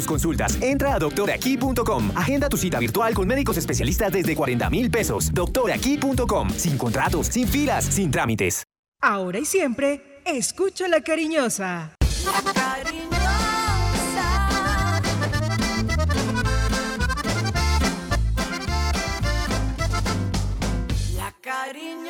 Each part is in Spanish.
tus consultas. Entra a doctoraquí.com. Agenda tu cita virtual con médicos especialistas desde 40 mil pesos. Doctoraquí.com. Sin contratos, sin filas, sin trámites. Ahora y siempre, escucha la cariñosa. La cariñosa. La cariñosa.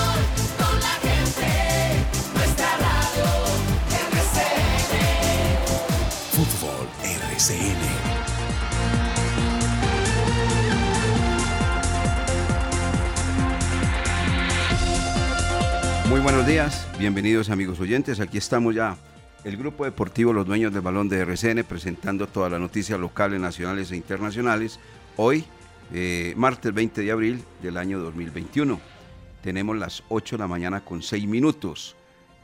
Buenos días, bienvenidos amigos oyentes. Aquí estamos ya, el grupo deportivo Los Dueños del Balón de RCN, presentando todas las noticias locales, nacionales e internacionales. Hoy, eh, martes 20 de abril del año 2021. Tenemos las 8 de la mañana con 6 minutos.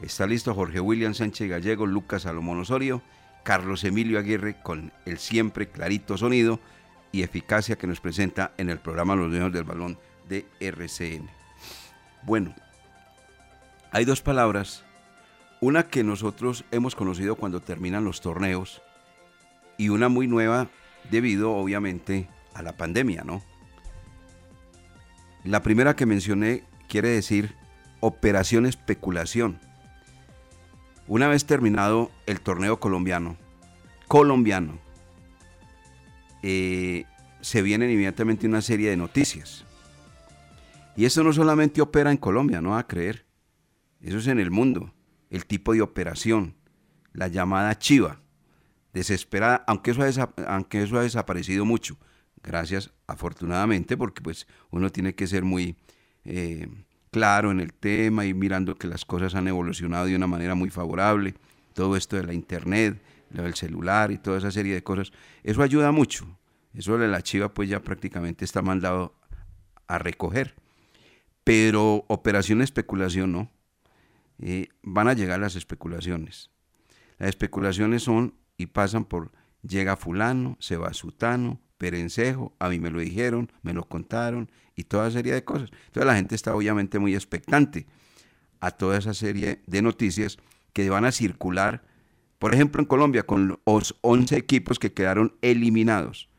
Está listo Jorge William Sánchez Gallego, Lucas Salomón Osorio, Carlos Emilio Aguirre con el siempre clarito sonido y eficacia que nos presenta en el programa Los Dueños del Balón de RCN. Bueno, hay dos palabras, una que nosotros hemos conocido cuando terminan los torneos y una muy nueva debido obviamente a la pandemia, ¿no? La primera que mencioné quiere decir operación especulación. Una vez terminado el torneo colombiano, colombiano, eh, se vienen inmediatamente una serie de noticias. Y eso no solamente opera en Colombia, no va a creer. Eso es en el mundo. El tipo de operación, la llamada chiva, desesperada, aunque eso ha, desaparecido mucho. Gracias, afortunadamente, porque pues uno tiene que ser muy eh, claro en el tema y mirando que las cosas han evolucionado de una manera muy favorable. Todo esto de la internet, lo del celular y toda esa serie de cosas, eso ayuda mucho. Eso de la chiva pues ya prácticamente está mandado a recoger. Pero operación especulación no. Van a llegar las especulaciones. Las especulaciones son y pasan por llega fulano, se va sutano, perencejo, a mí me lo dijeron, me lo contaron y toda serie de cosas. Entonces la gente está obviamente muy expectante a toda esa serie de noticias que van a circular, por ejemplo en Colombia, con los 11 equipos que quedaron eliminados.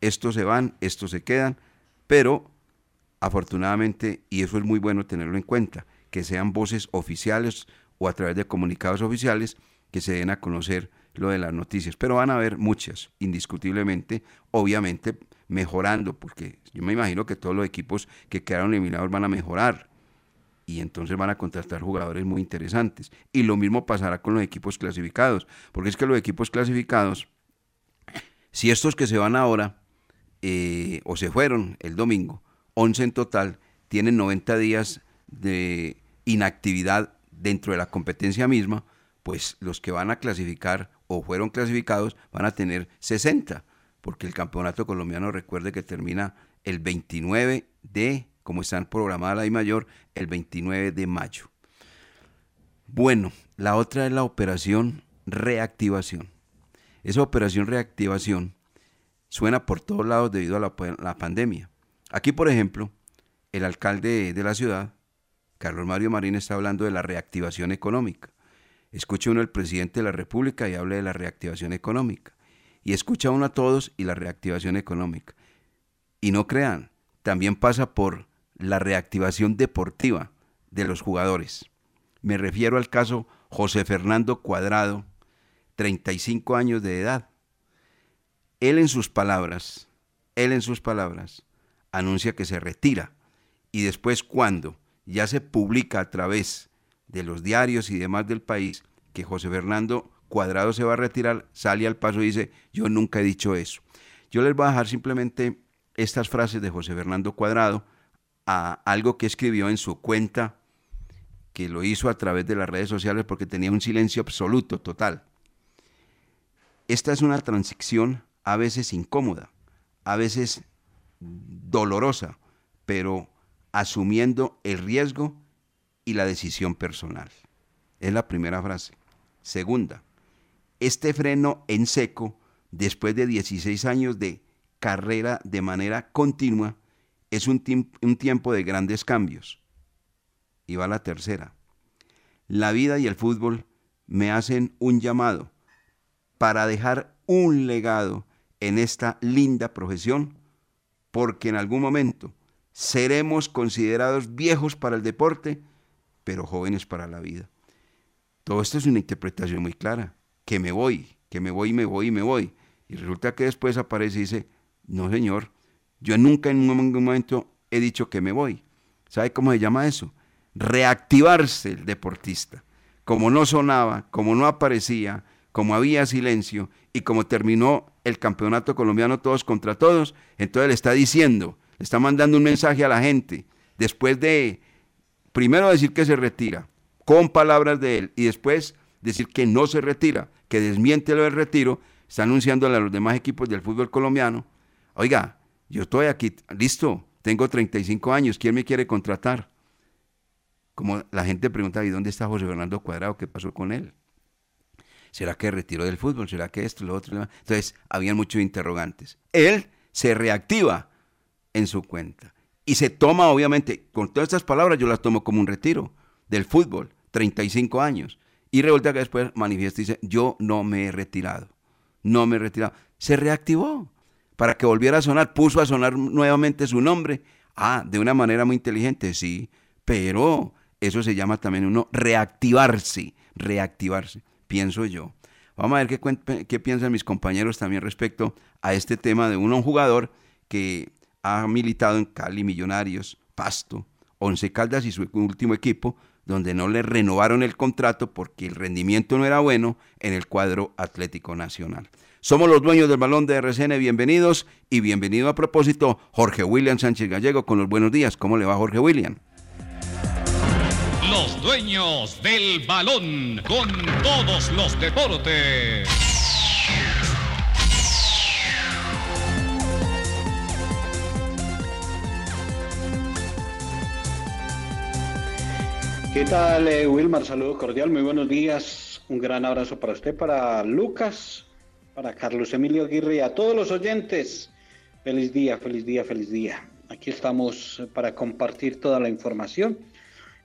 Estos se van, estos se quedan, pero afortunadamente, y eso es muy bueno tenerlo en cuenta, que sean voces oficiales o a través de comunicados oficiales que se den a conocer lo de las noticias. Pero van a haber muchas, indiscutiblemente, obviamente mejorando, porque yo me imagino que todos los equipos que quedaron eliminados van a mejorar y entonces van a contratar jugadores muy interesantes. Y lo mismo pasará con los equipos clasificados, porque es que los equipos clasificados, si estos que se van ahora eh, o se fueron el domingo, 11 en total, tienen 90 días de inactividad dentro de la competencia misma, pues los que van a clasificar o fueron clasificados van a tener 60, porque el campeonato colombiano recuerde que termina el 29 de, como están programadas la I mayor, el 29 de mayo. Bueno, la otra es la operación reactivación. Esa operación reactivación suena por todos lados debido a la, la pandemia. Aquí, por ejemplo, el alcalde de la ciudad, Carlos Mario Marín, está hablando de la reactivación económica. Escuche uno al presidente de la República y hable de la reactivación económica. y escucha uno a todos y la reactivación económica. Y no crean, también pasa por la reactivación deportiva de los jugadores. Me refiero al caso José Fernando Cuadrado, 35 años de edad. Él en sus palabras, él en sus palabras, anuncia que se retira y después cuando ya se publica a través de los diarios y demás del país que José Fernando Cuadrado se va a retirar, sale al paso y dice, yo nunca he dicho eso. Yo les voy a dejar simplemente estas frases de José Fernando Cuadrado a algo que escribió en su cuenta, que lo hizo a través de las redes sociales porque tenía un silencio absoluto, total. Esta es una transición a veces incómoda, a veces dolorosa, pero asumiendo el riesgo y la decisión personal. Es la primera frase. Segunda, este freno en seco, después de 16 años de carrera de manera continua, es un, un tiempo de grandes cambios. Y va la tercera. La vida y el fútbol me hacen un llamado para dejar un legado en esta linda profesión, porque en algún momento seremos considerados viejos para el deporte, pero jóvenes para la vida. Todo esto es una interpretación muy clara, que me voy, que me voy, me voy me voy. Y resulta que después aparece y dice, no señor, yo nunca en un momento he dicho que me voy. ¿Sabe cómo se llama eso? Reactivarse el deportista. Como no sonaba, como no aparecía, como había silencio y como terminó el campeonato colombiano todos contra todos, entonces le está diciendo, le está mandando un mensaje a la gente, después de primero decir que se retira, con palabras de él, y después decir que no se retira, que desmiente lo del retiro, está anunciándole a los demás equipos del fútbol colombiano, oiga, yo estoy aquí, listo, tengo 35 años, ¿quién me quiere contratar? Como la gente pregunta, ¿y dónde está José Fernando Cuadrado? ¿Qué pasó con él? ¿Será que retiró del fútbol? ¿Será que esto, lo otro? Entonces, habían muchos interrogantes. Él se reactiva en su cuenta y se toma, obviamente, con todas estas palabras yo las tomo como un retiro del fútbol, 35 años. Y resulta que después manifiesta y dice, yo no me he retirado, no me he retirado. Se reactivó para que volviera a sonar, puso a sonar nuevamente su nombre. Ah, de una manera muy inteligente, sí, pero eso se llama también uno reactivarse, reactivarse pienso yo. Vamos a ver qué, qué piensan mis compañeros también respecto a este tema de un jugador que ha militado en Cali, Millonarios, Pasto, Once Caldas y su último equipo, donde no le renovaron el contrato porque el rendimiento no era bueno en el cuadro Atlético Nacional. Somos los dueños del balón de RCN, bienvenidos y bienvenido a propósito Jorge William Sánchez Gallego con los buenos días. ¿Cómo le va Jorge William? Los dueños del balón con todos los deportes. ¿Qué tal, eh, Wilmar? Saludo cordial, muy buenos días. Un gran abrazo para usted, para Lucas, para Carlos Emilio Aguirre y a todos los oyentes. Feliz día, feliz día, feliz día. Aquí estamos para compartir toda la información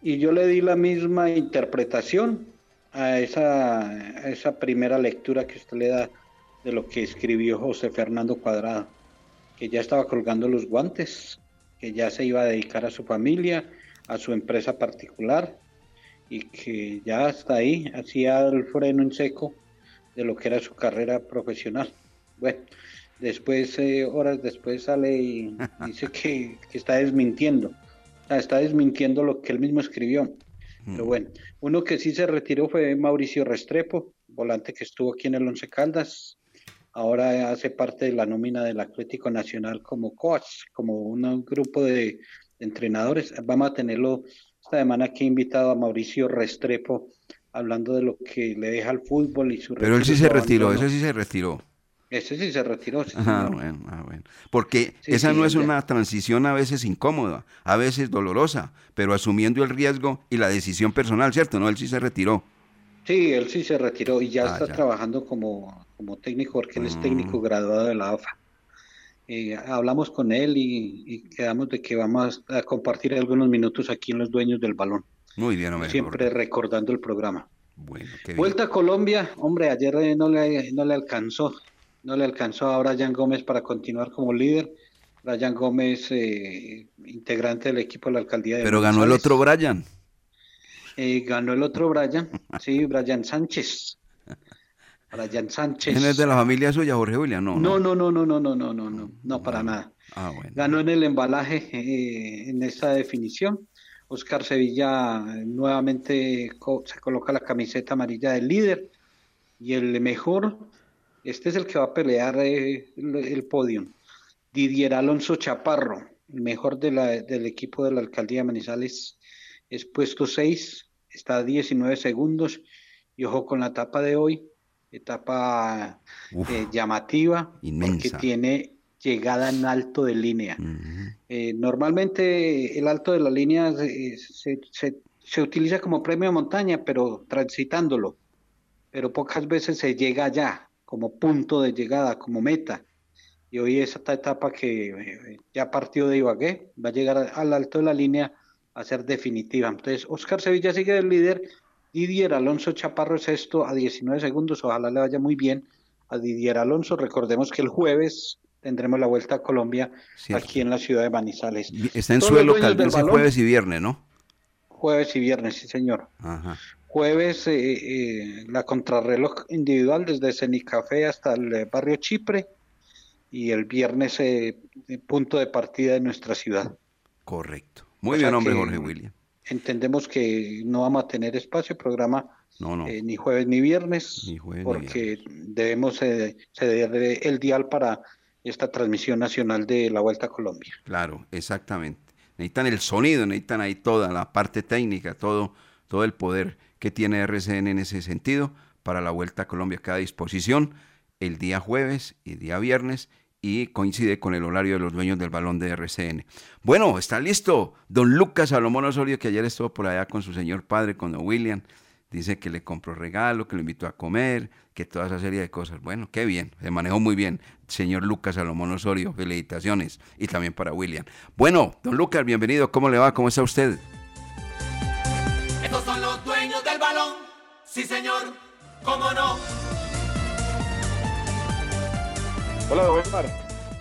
y yo le di la misma interpretación a esa, esa primera lectura que usted le da de lo que escribió José Fernando Cuadrado, que ya estaba colgando los guantes, que ya se iba a dedicar a su familia, a su empresa particular y que ya hasta ahí hacía el freno en seco de lo que era su carrera profesional. Bueno, después, eh, horas después sale y dice que, que está desmintiendo está desmintiendo lo que él mismo escribió. Pero bueno, uno que sí se retiró fue Mauricio Restrepo, volante que estuvo aquí en el Once Caldas. Ahora hace parte de la nómina del Atlético Nacional como coach, como un grupo de, entrenadores. Vamos a tenerlo esta semana aquí invitado a Mauricio Restrepo, hablando de lo que le deja al fútbol y su Pero él sí se retiró, ese sí se retiró. Ese sí se retiró. ah, bueno, ah, bueno. Porque esa no es una transición a veces incómoda, a veces dolorosa, pero asumiendo el riesgo y la decisión personal, ¿cierto? No, él sí se retiró. Sí, él sí se retiró y ya ah, está trabajando como, como técnico, porque él es técnico mm. graduado de la AFA. Hablamos con él y, quedamos de que vamos a compartir algunos minutos aquí en Los Dueños del Balón. Muy bien, hombre. Siempre recordando el programa. Bueno, Vuelta a Colombia, hombre, ayer no le, no le alcanzó no le alcanzó a Brian Gómez para continuar como líder. Brian Gómez, eh, integrante del equipo de la alcaldía de Pero ganó el otro Brian. Eh, ganó el otro Brian, sí, Brian Sánchez. Brian Sánchez. ¿Quién es de la familia suya, Jorge William? No, No, no, no, no, no, no, no, no, no, no, para nada. Ah, bueno. Ganó en el embalaje eh, en esta definición. Oscar Sevilla eh, nuevamente co- se coloca la camiseta amarilla del líder y el mejor, este es el que va a pelear eh, el, el podio. Didier Alonso Chaparro, el mejor de la- del equipo de la alcaldía de Manizales, es puesto 6, está a 19 segundos y ojo con la etapa de hoy, etapa Uf, eh, llamativa porque inmensa. tiene llegada en alto de línea. Eh, normalmente el alto de la línea se, se- se- se utiliza como premio de montaña, pero transitándolo, pero pocas veces se llega allá como punto de llegada, como meta. Y hoy es esta etapa que eh, ya partió de Ibagué, va a llegar al alto de la línea a ser definitiva. Entonces, Oscar Sevilla sigue el líder, Didier Alonso Chaparro es esto a 19 segundos, ojalá le vaya muy bien a Didier Alonso. Recordemos que el jueves tendremos la Vuelta a Colombia Cierto. aquí en la ciudad de Manizales. Está en Todos suelo caldense jueves y viernes, ¿no? Jueves y viernes, sí señor. Ajá. Jueves eh, eh, la contrarreloj individual desde Cenicafé hasta el eh, barrio Chipre y el viernes eh, eh, punto de partida de nuestra ciudad. Correcto. Muy O bien, hombre, que Jorge William. Entendemos que no vamos a tener espacio, programa No, no. eh, ni jueves ni viernes, Ni jueves ni porque debemos eh, ceder el dial para esta transmisión nacional de la Vuelta a Colombia. Claro, exactamente. Necesitan el sonido, necesitan ahí toda la parte técnica, todo, todo el poder que tiene RCN en ese sentido para la Vuelta a Colombia que a disposición el día jueves y día viernes y coincide con el horario de los dueños del balón de RCN. Bueno, está listo don Lucas Salomón Osorio, que ayer estuvo por allá con su señor padre, con don William. Dice que le compró regalo, que lo invitó a comer, que toda esa serie de cosas. Bueno, qué bien, se manejó muy bien, señor Lucas Salomón Osorio. Felicitaciones. Y también para William. Bueno, don Lucas, bienvenido. ¿Cómo le va? ¿Cómo está usted? Estos son los dueños del balón. Sí, señor. ¿Cómo no? Hola.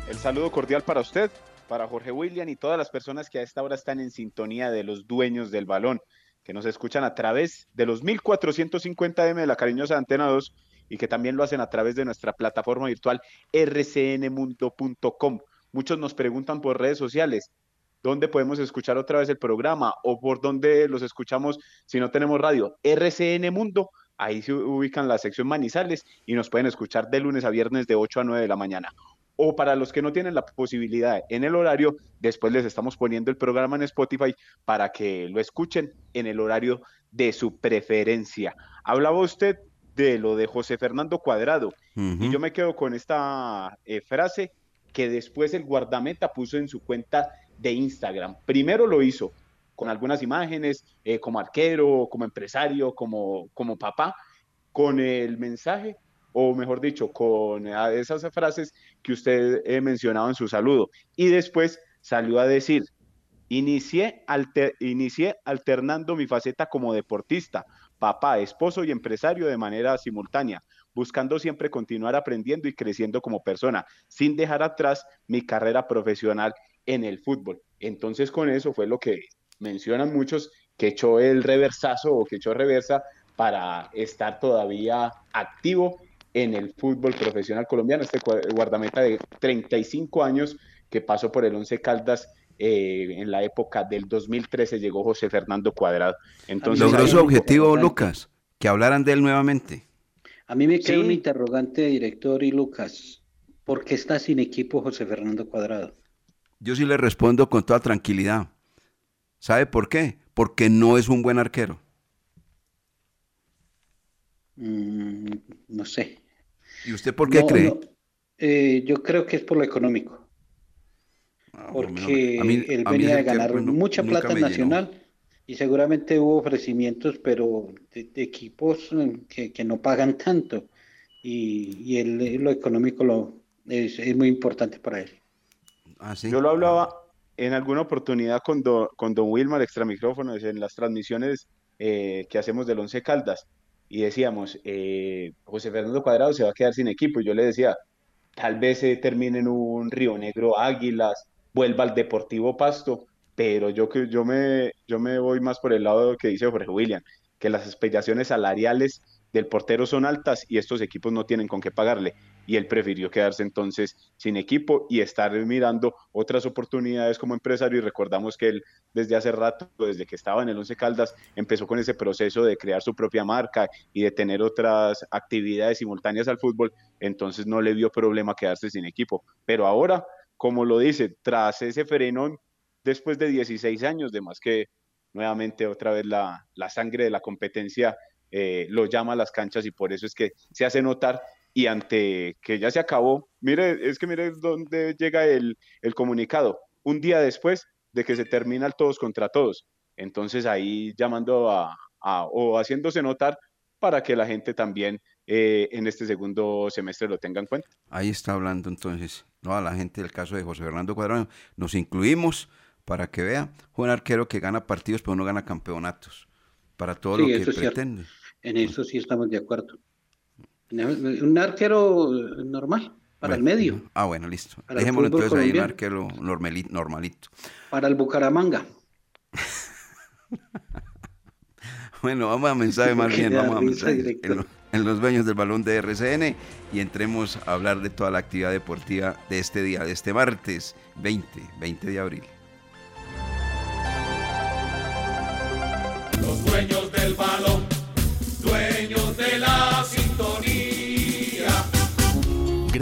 El saludo cordial para usted, para Jorge William y todas las personas que a esta hora están en sintonía de los dueños del balón, que nos escuchan a través de los 1450M de la cariñosa Antena 2 y que también lo hacen a través de nuestra plataforma virtual rcnmundo.com. Muchos nos preguntan por redes sociales, ¿dónde podemos escuchar otra vez el programa o por dónde los escuchamos si no tenemos radio? RCN Mundo, ahí se ubican la sección Manizales y nos pueden escuchar de lunes a viernes de 8 a 9 de la mañana. O para los que no tienen la posibilidad en el horario, después les estamos poniendo el programa en Spotify para que lo escuchen en el horario de su preferencia. Hablaba usted de lo de José Fernando Cuadrado y yo me quedo con esta eh, frase que después el guardameta puso en su cuenta de Instagram. Primero lo hizo con algunas imágenes, eh, como arquero, como empresario, como, como papá, con el mensaje, o mejor dicho, con eh, esas frases que usted eh, mencionaba en su saludo. Y después salió a decir, inicié, alter- inicié alternando mi faceta como deportista, papá, esposo y empresario de manera simultánea, buscando siempre continuar aprendiendo y creciendo como persona, sin dejar atrás mi carrera profesional en el fútbol. Entonces con eso fue lo que mencionan muchos que echó el reversazo o que echó reversa para estar todavía activo en el fútbol profesional colombiano, este guardameta de 35 años que pasó por el Once Caldas eh, en la época del 2013 llegó José Fernando Cuadrado. Entonces, ¿Logró su objetivo, Lucas? Que hablaran de él nuevamente. A mí me queda Sí. un interrogante, director y Lucas. ¿Por qué está sin equipo José Fernando Cuadrado? Yo sí le respondo con toda tranquilidad. ¿Sabe por qué? Porque no es un buen arquero. Mm, no sé. ¿Y usted por qué No, cree? no. Eh, yo creo que es por lo económico. Porque A mí- él a venía de ganar pues, no- mucha plata llenó. Nacional y seguramente hubo ofrecimientos, pero de, de equipos eh, que, que no pagan tanto. Y, y él, eh, lo económico lo, es, es muy importante para él. Ah, sí. Yo lo hablaba en alguna oportunidad con, con Don Wilmar Extramicrófonos en las transmisiones eh, que hacemos del Once Caldas y decíamos, eh, José Fernando Cuadrado se va a quedar sin equipo y yo le decía, tal vez se termine en un Río Negro Águilas, vuelva al Deportivo Pasto, pero yo, yo, me, yo me voy más por el lado que dice Jorge William, que las aspiraciones salariales del portero son altas y estos equipos no tienen con qué pagarle. Y él prefirió quedarse entonces sin equipo y estar mirando otras oportunidades como empresario. Y recordamos que él desde hace rato, desde que estaba en el Once Caldas, empezó con ese proceso de crear su propia marca y de tener otras actividades simultáneas al fútbol. Entonces no le vio problema quedarse sin equipo. Pero ahora, como lo dice, tras ese frenón, después de 16 años, de más que nuevamente otra vez la, la sangre de la competencia eh, lo llama a las canchas y por eso es que se hace notar y ante que ya se acabó, mire, es que mire dónde llega el, el comunicado, un día después de que se termina el todos contra todos. Entonces ahí llamando a, a- o haciéndose notar para que la gente también eh, en este segundo semestre lo tenga en cuenta. Ahí está hablando entonces toda la gente del caso de José Fernando Cuadrado. Nos incluimos para que vea. Un arquero que gana partidos pero no gana campeonatos. Para todo Sí, lo que cierto. En eso sí estamos de acuerdo. Un arquero normal, para el medio, Ah, bueno, listo. Para Dejémoslo entonces ahí un colombiano. arquero normali- normalito. para el Bucaramanga. Bueno, vamos a mensaje más bien, vamos a mensaje en los dueños del balón de RCN y entremos a hablar de toda la actividad deportiva de este día, de este martes 20, 20 de abril.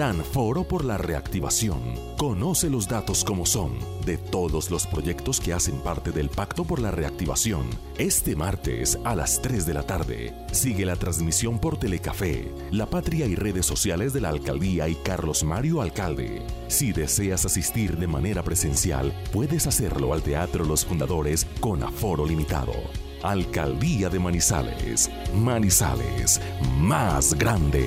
Gran Foro por la Reactivación. Conoce los datos como son de todos los proyectos que hacen parte del Pacto por la Reactivación. Este martes a las 3 de la tarde. Sigue la transmisión por Telecafé, La Patria y redes sociales de la Alcaldía y Carlos Mario Alcalde. Si deseas asistir de manera presencial, puedes hacerlo al Teatro Los Fundadores con aforo limitado. Alcaldía de Manizales. Manizales, más grande.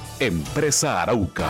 Empresa Arauca.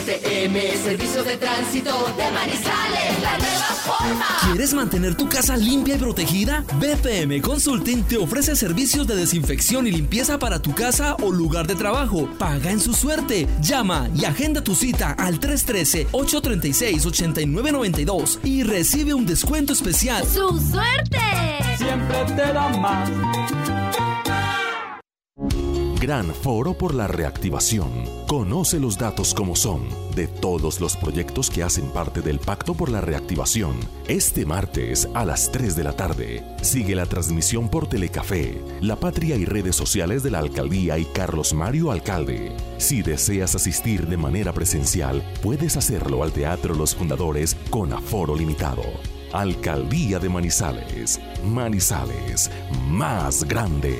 STM, Servicio de Tránsito de Manizales, la nueva forma. ¿Quieres mantener tu casa limpia y protegida? BPM Consulting te ofrece servicios de desinfección y limpieza para tu casa o lugar de trabajo. Paga en su suerte. Llama y agenda tu cita al 313-836-8992 y recibe un descuento especial. ¡Su suerte! Siempre te da más. Gran Foro por la Reactivación. Conoce los datos como son de todos los proyectos que hacen parte del Pacto por la Reactivación. Este martes a las 3 de la tarde. Sigue la transmisión por Telecafé, La Patria y redes sociales de la Alcaldía y Carlos Mario Alcalde. Si deseas asistir de manera presencial, puedes hacerlo al Teatro Los Fundadores con aforo limitado. Alcaldía de Manizales. Manizales, más grande.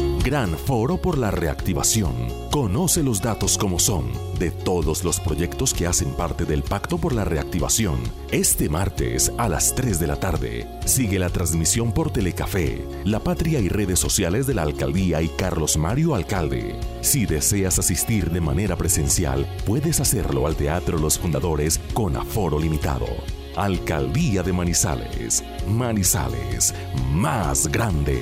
Gran Foro por la Reactivación. Conoce los datos como son de todos los proyectos que hacen parte del Pacto por la Reactivación. Este martes a las 3 de la tarde. Sigue la transmisión por Telecafé, La Patria y redes sociales de la Alcaldía y Carlos Mario Alcalde. Si deseas asistir de manera presencial, puedes hacerlo al Teatro Los Fundadores con aforo limitado. Alcaldía de Manizales. Manizales, más grande.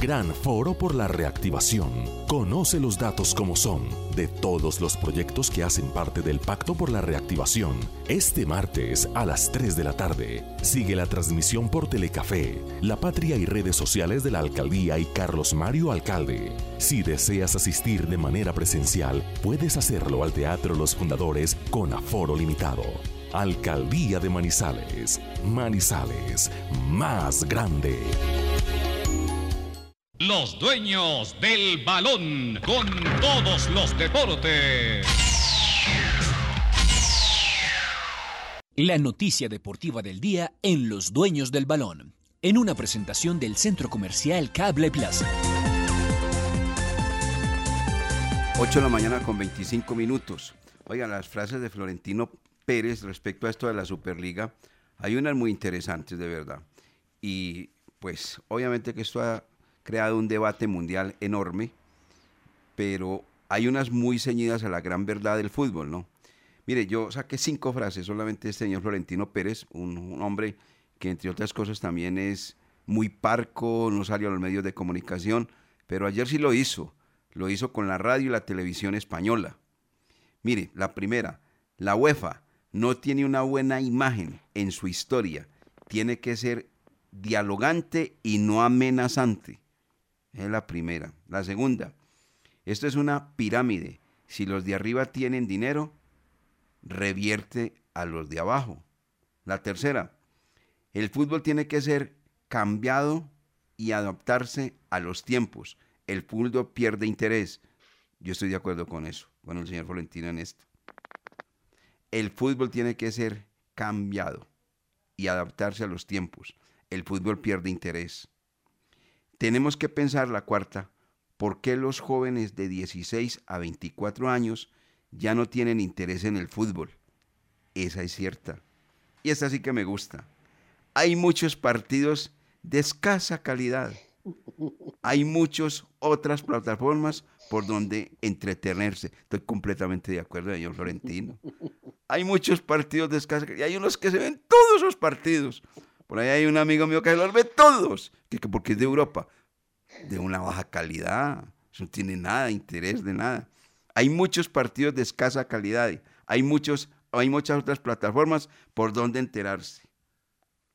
Gran Foro por la Reactivación. Conoce los datos como son de todos los proyectos que hacen parte del Pacto por la Reactivación. Este martes a las 3 de la tarde. Sigue la transmisión por Telecafé, La Patria y redes sociales de la Alcaldía y Carlos Mario Alcalde. Si deseas asistir de manera presencial, puedes hacerlo al Teatro Los Fundadores con aforo limitado. Alcaldía de Manizales. Manizales, más grande. Los dueños del balón con todos los deportes. La noticia deportiva del día en Los dueños del balón, en una presentación del Centro Comercial Cable Plaza. 8 de la mañana con 25 minutos. Oigan, las frases de Florentino Pérez respecto a esto de la Superliga, hay unas muy interesantes de verdad. Y pues obviamente que esto ha creado un debate mundial enorme, pero hay unas muy ceñidas a la gran verdad del fútbol, ¿no? Mire, yo saqué cinco frases solamente este señor Florentino Pérez, un, hombre que entre otras cosas también es muy parco, no salió a los medios de comunicación, pero ayer sí lo hizo, lo hizo con la radio y la televisión española. Mire, la primera, la UEFA no tiene una buena imagen en su historia, tiene que ser dialogante y no amenazante. Es la primera. La segunda, esto es una pirámide. Si los de arriba tienen dinero, revierte a los de abajo. La tercera, el fútbol tiene que ser cambiado y adaptarse a los tiempos. El fútbol pierde interés. Yo estoy de acuerdo con eso, con el señor Florentino en esto. El fútbol tiene que ser cambiado y adaptarse a los tiempos. El fútbol pierde interés tenemos que pensar la cuarta, ¿por qué los jóvenes de 16 a 24 años ya no tienen interés en el fútbol? Esa es cierta. Y esta sí que me gusta. Hay muchos partidos de escasa calidad. Hay muchas otras plataformas por donde entretenerse. Estoy completamente de acuerdo, señor Florentino. Hay muchos partidos de escasa calidad. Hay unos que se ven todos esos partidos. Por ahí hay un amigo mío que los ve todos, que, porque es de Europa, de una baja calidad. No tiene nada, interés de nada. Hay muchos partidos de escasa calidad. Hay, muchos, hay muchas otras plataformas por donde enterarse.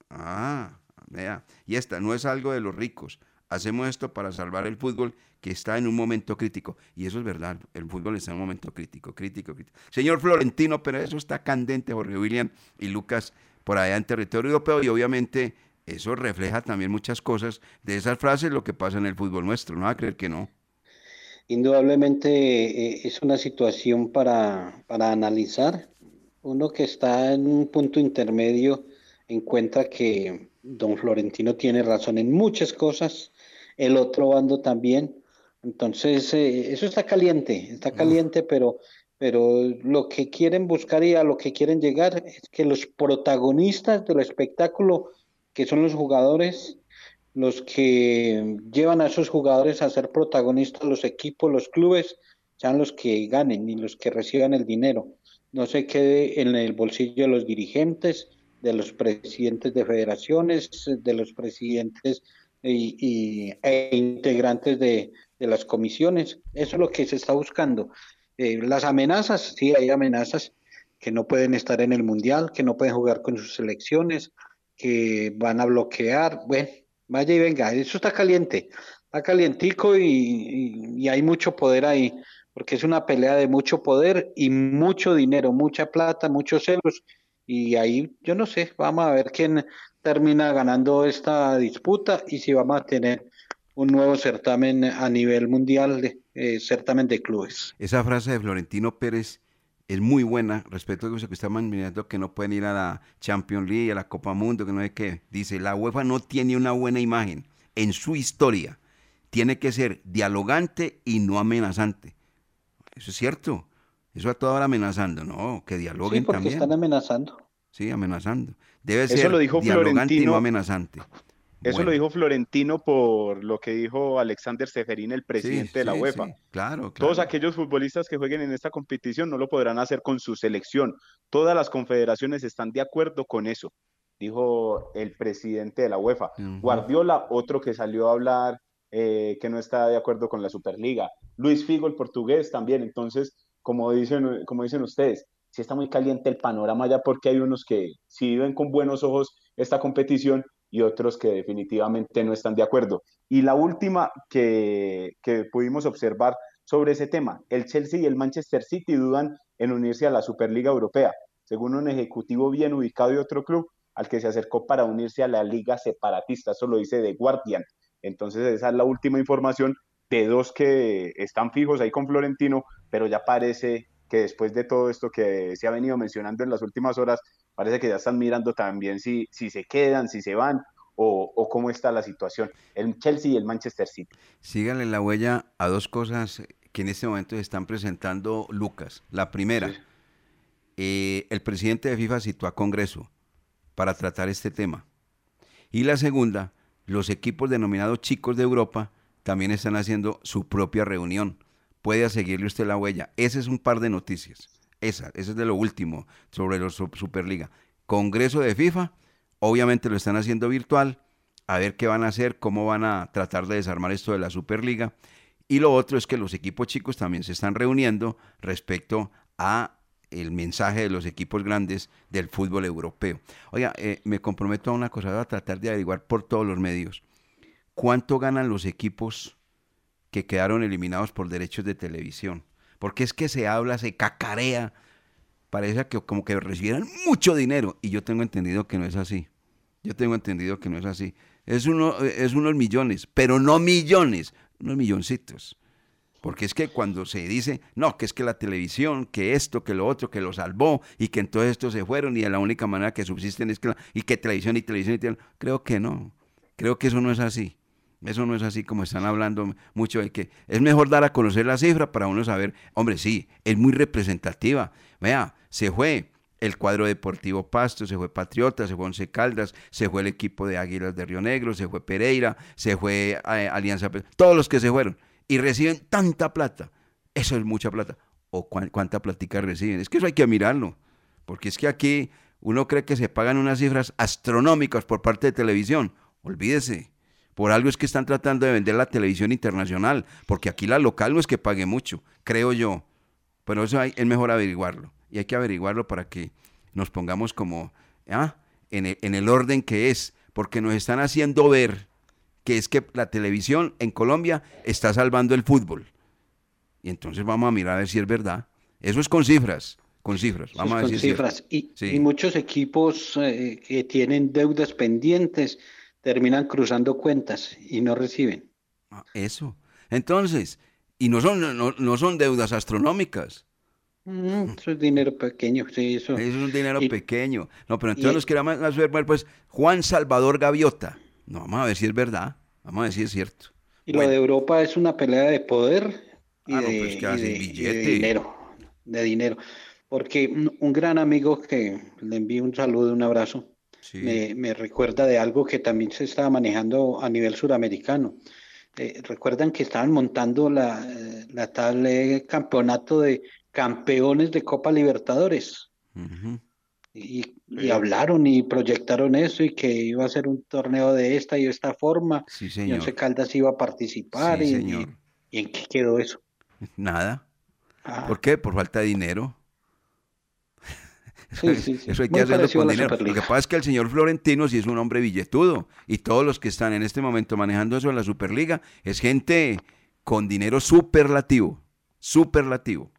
Ah, vea. Y esta no es algo de los ricos. Hacemos esto para salvar el fútbol que está en un momento crítico. Y eso es verdad. El fútbol está en un momento crítico, crítico, crítico. Señor Florentino, pero eso está candente, Jorge William y Lucas por allá en territorio europeo y obviamente eso refleja también muchas cosas de esas frases, lo que pasa en el fútbol nuestro, no va a creer que no. Indudablemente eh, es una situación para, para analizar. Uno que está en un punto intermedio encuentra que don Florentino tiene razón en muchas cosas, el otro bando también. Entonces, eh, eso está caliente, está caliente, pero pero lo que quieren buscar y a lo que quieren llegar es que los protagonistas del espectáculo, que son los jugadores, los que llevan a esos jugadores a ser protagonistas, los equipos, los clubes, sean los que ganen y los que reciban el dinero. no se quede en el bolsillo de los dirigentes, de los presidentes de federaciones, de los presidentes y, e integrantes de, las comisiones. Eso es lo que se está buscando. Eh, las amenazas, sí, hay amenazas que no pueden estar en el Mundial, que no pueden jugar con sus selecciones, que van a bloquear. Bueno, vaya y venga, eso está caliente, está calientico y hay mucho poder ahí porque es una pelea de mucho poder y mucho dinero, mucha plata, muchos celos. Y ahí, yo no sé, vamos a ver quién termina ganando esta disputa y si vamos a tener un nuevo certamen a nivel mundial, de, eh, certamen de clubes. Esa frase de Florentino Pérez es muy buena respecto a eso que estamos mirando que no pueden ir a la Champions League, a la Copa Mundo, que no es que dice, la UEFA no tiene una buena imagen en su historia. Tiene que ser dialogante y no amenazante. Eso es cierto. Eso a toda hora amenazando, ¿no? Que dialoguen sí, porque están amenazando. Sí, amenazando. Debe ser lo dijo dialogante y no amenazante. Eso lo dijo Florentino por lo que dijo Alexander Seferín, el presidente de la UEFA. claro, claro. Todos aquellos futbolistas que jueguen en esta competición no lo podrán hacer con su selección. Todas las confederaciones están de acuerdo con eso, dijo el presidente de la UEFA. Guardiola, otro que salió a hablar eh, que no está de acuerdo con la Superliga. Luis Figo, el portugués, también. Entonces, como dicen, como dicen ustedes, sí está muy caliente el panorama ya porque hay unos que sí viven con buenos ojos esta competición y otros que definitivamente no están de acuerdo. Y la última que, que pudimos observar sobre ese tema, el Chelsea y el Manchester City dudan en unirse a la Superliga Europea, según un ejecutivo bien ubicado de otro club al que se acercó para unirse a la liga separatista, eso lo dice The Guardian. Entonces esa es la última información de dos que están fijos ahí con Florentino, pero ya parece que después de todo esto que se ha venido mencionando en las últimas horas, parece que ya están mirando también si, si se quedan, si se van o, cómo está la situación. El Chelsea y el Manchester City. Síganle la huella a dos cosas que en este momento se están presentando Lucas. La primera, eh, el presidente de FIFA citó a Congreso para tratar este tema. Y la segunda, los equipos denominados chicos de Europa también están haciendo su propia reunión. Puede seguirle usted la huella. Ese es un par de noticias. Esa, es de lo último sobre la Superliga. Congreso de FIFA, obviamente lo están haciendo virtual. A ver qué van a hacer, cómo van a tratar de desarmar esto de la Superliga. Y lo otro es que los equipos chicos también se están reuniendo respecto a el mensaje de los equipos grandes del fútbol europeo. Oiga, eh, me comprometo a una cosa, a tratar de averiguar por todos los medios. ¿Cuánto ganan los equipos que quedaron eliminados por derechos de televisión? Porque es que se habla, se cacarea, parece que como que recibieran mucho dinero y yo tengo entendido que no es así. Yo tengo entendido que no es así. Es, uno, es unos millones, pero no millones, unos milloncitos. Porque es que cuando se dice, no, que es que la televisión, que esto, que lo otro, que lo salvó y que en todo esto se fueron y de la única manera que subsisten es que, y que televisión y televisión y televisión, creo que no. Creo que eso no es así. Eso no es así como están hablando mucho de que es mejor dar a conocer la cifra para uno saber, hombre, sí, es muy representativa. Vea, se fue el cuadro deportivo Pasto, se fue Patriota, se fue Once Caldas, se fue el equipo de Águilas de Río Negro, se fue Pereira, se fue eh, Alianza, todos los que se fueron y reciben tanta plata. Eso es mucha plata. ¿O cuánta plática reciben? Es que eso hay que mirarlo. Porque es que aquí uno cree que se pagan unas cifras astronómicas por parte de televisión. Olvídese. Por algo es que están tratando de vender la televisión internacional. Porque aquí la local no es que pague mucho, creo yo. Pero eso hay, es mejor averiguarlo. Y hay que averiguarlo para que nos pongamos como ¿ah? en, en el orden que es. Porque nos están haciendo ver que es que la televisión en Colombia está salvando el fútbol. Y entonces vamos a mirar a ver si es verdad. Eso es con cifras, con cifras. Vamos a con cifras. Y, muchos equipos eh, que tienen deudas pendientes terminan cruzando cuentas y no reciben. Ah, eso. Entonces, y no son, no, son deudas astronómicas. Mm, eso es dinero pequeño, sí, eso. Eso es un dinero pequeño. No, pero entonces nos queremos ver, pues, Juan Salvador Gaviota no, vamos a ver si es verdad. Vamos a ver si es cierto. Y lo de Europa es una pelea de poder y, ah, de, pues dinero. De dinero. Porque un, gran amigo que le envío un saludo, un abrazo, me, recuerda de algo que también se estaba manejando a nivel suramericano. Eh, recuerdan que estaban montando la, la tal eh, campeonato de campeones de Copa Libertadores. y, y, hablaron y proyectaron eso y que iba a ser un torneo de esta y esta forma. Sí, señor. Y Once Caldas iba a participar. Sí, y, señor. y, en qué quedó eso? Nada. Ah. ¿Por qué? Por falta de dinero. Sí, sí, sí. Eso hay que Muy hacerlo con dinero. Lo que pasa es que el señor Florentino sí es un hombre billetudo y todos los que están en este momento manejando eso en la Superliga es gente con dinero superlativo, superlativo.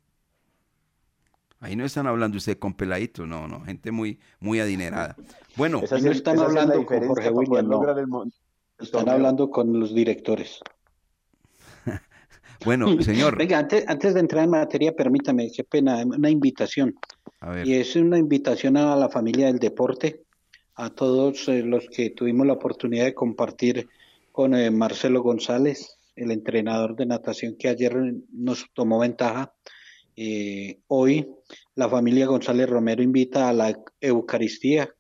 Ahí no están hablando usted con peladitos, no, no, gente muy, muy adinerada. Bueno, no están hablando con Jorge William, no. Están torneo. hablando con los directores. Bueno, señor, Venga, antes, antes de entrar en materia, permítame, qué pena, una invitación. a ver, Y es una invitación a la familia del deporte, a todos eh, los que tuvimos la oportunidad de compartir con eh, Marcelo González, el entrenador de natación que ayer nos tomó ventaja. Eh, hoy la familia González Romero invita a la Eucaristía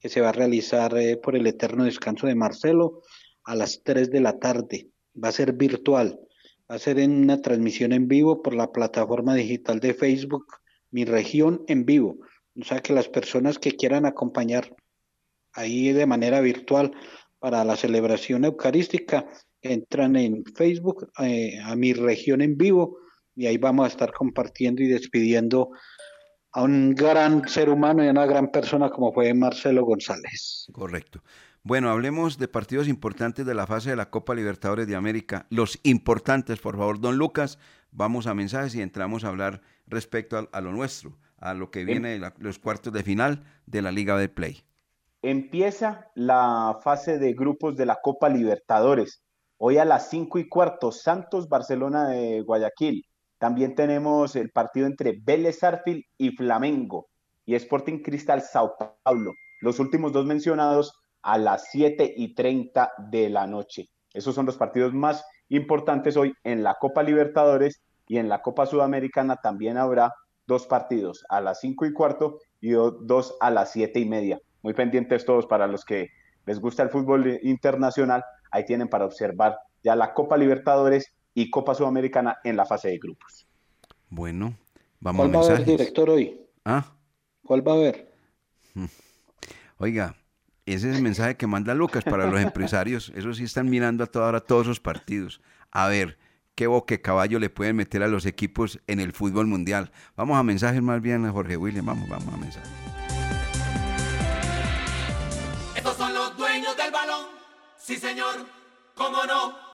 que se va a realizar eh, por el eterno descanso de Marcelo a las 3 de la tarde. Va a ser virtual, ser en una transmisión en vivo por la plataforma digital de Facebook, Mi Región en vivo. O sea que las personas que quieran acompañar ahí de manera virtual para la celebración eucarística entran en Facebook eh, a Mi Región en vivo y ahí vamos a estar compartiendo y despidiendo a un gran ser humano y a una gran persona como fue Marcelo González. correcto. Bueno, hablemos de partidos importantes de la fase de la Copa Libertadores de América. Los importantes, por favor, don Lucas. Vamos a mensajes y entramos a hablar respecto a, lo nuestro, a lo que viene de los cuartos de final de la Liga de Play. Empieza la fase de grupos de la Copa Libertadores. Hoy a las 5 y cuarto, Santos Barcelona de Guayaquil. También tenemos el partido entre Vélez Arfil y Flamengo y Sporting Cristal Sao Paulo. Los últimos dos mencionados a las 7 y 30 de la noche. Esos son los partidos más importantes hoy en la Copa Libertadores y en la Copa Sudamericana también habrá dos partidos a las 5 y cuarto y do- dos a las 7 y media. Muy pendientes todos para los que les gusta el fútbol internacional. Ahí tienen para observar ya la Copa Libertadores y Copa Sudamericana en la fase de grupos. Bueno, vamos ¿Cuál a va a haber mensajes. director hoy? Ah, ¿Cuál va a haber? oiga, ese es el mensaje que manda Lucas para los empresarios. Esos sí están mirando a toda hora todos esos partidos. A ver, qué boque caballo le pueden meter a los equipos en el fútbol mundial. Vamos a mensajes más bien, Jorge William. Vamos, vamos a mensajes. Estos son los dueños del balón. Sí, señor. ¿Cómo no?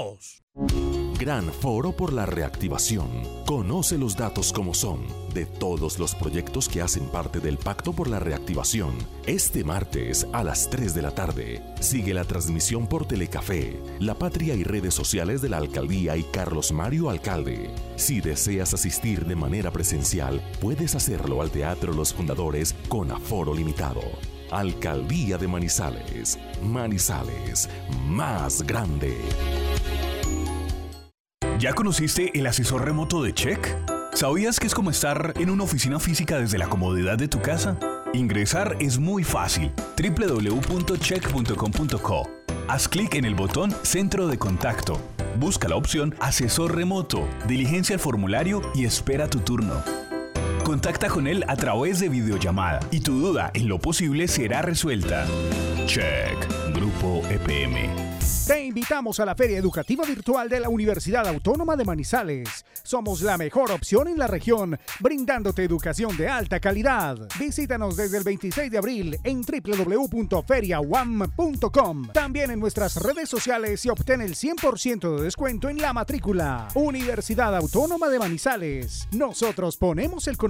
0662. Gran Foro por la Reactivación. Conoce los datos como son de todos los proyectos que hacen parte del Pacto por la Reactivación. Este martes a las 3 de la tarde. Sigue la transmisión por Telecafé, La Patria y redes sociales de la Alcaldía y Carlos Mario Alcalde. Si deseas asistir de manera presencial, puedes hacerlo al Teatro Los Fundadores con aforo limitado. Alcaldía de Manizales. Manizales, más grande. ¿Ya conociste el asesor remoto de Check? ¿Sabías que es como estar en una oficina física desde la comodidad de tu casa? Ingresar es muy fácil. www.check.com.co. Haz clic en el botón Centro de Contacto. Busca la opción Asesor Remoto, diligencia el formulario y espera tu turno. Contacta con él a través de videollamada y tu duda en lo posible será resuelta. Check, Grupo EPM. Te invitamos a la Feria Educativa Virtual de la Universidad Autónoma de Manizales. Somos la mejor opción en la región, brindándote educación de alta calidad. Visítanos desde el 26 de abril en www.feriawam.com. También en nuestras redes sociales y obtén el 100% de descuento en la matrícula. Universidad Autónoma de Manizales. Nosotros ponemos el conocimiento,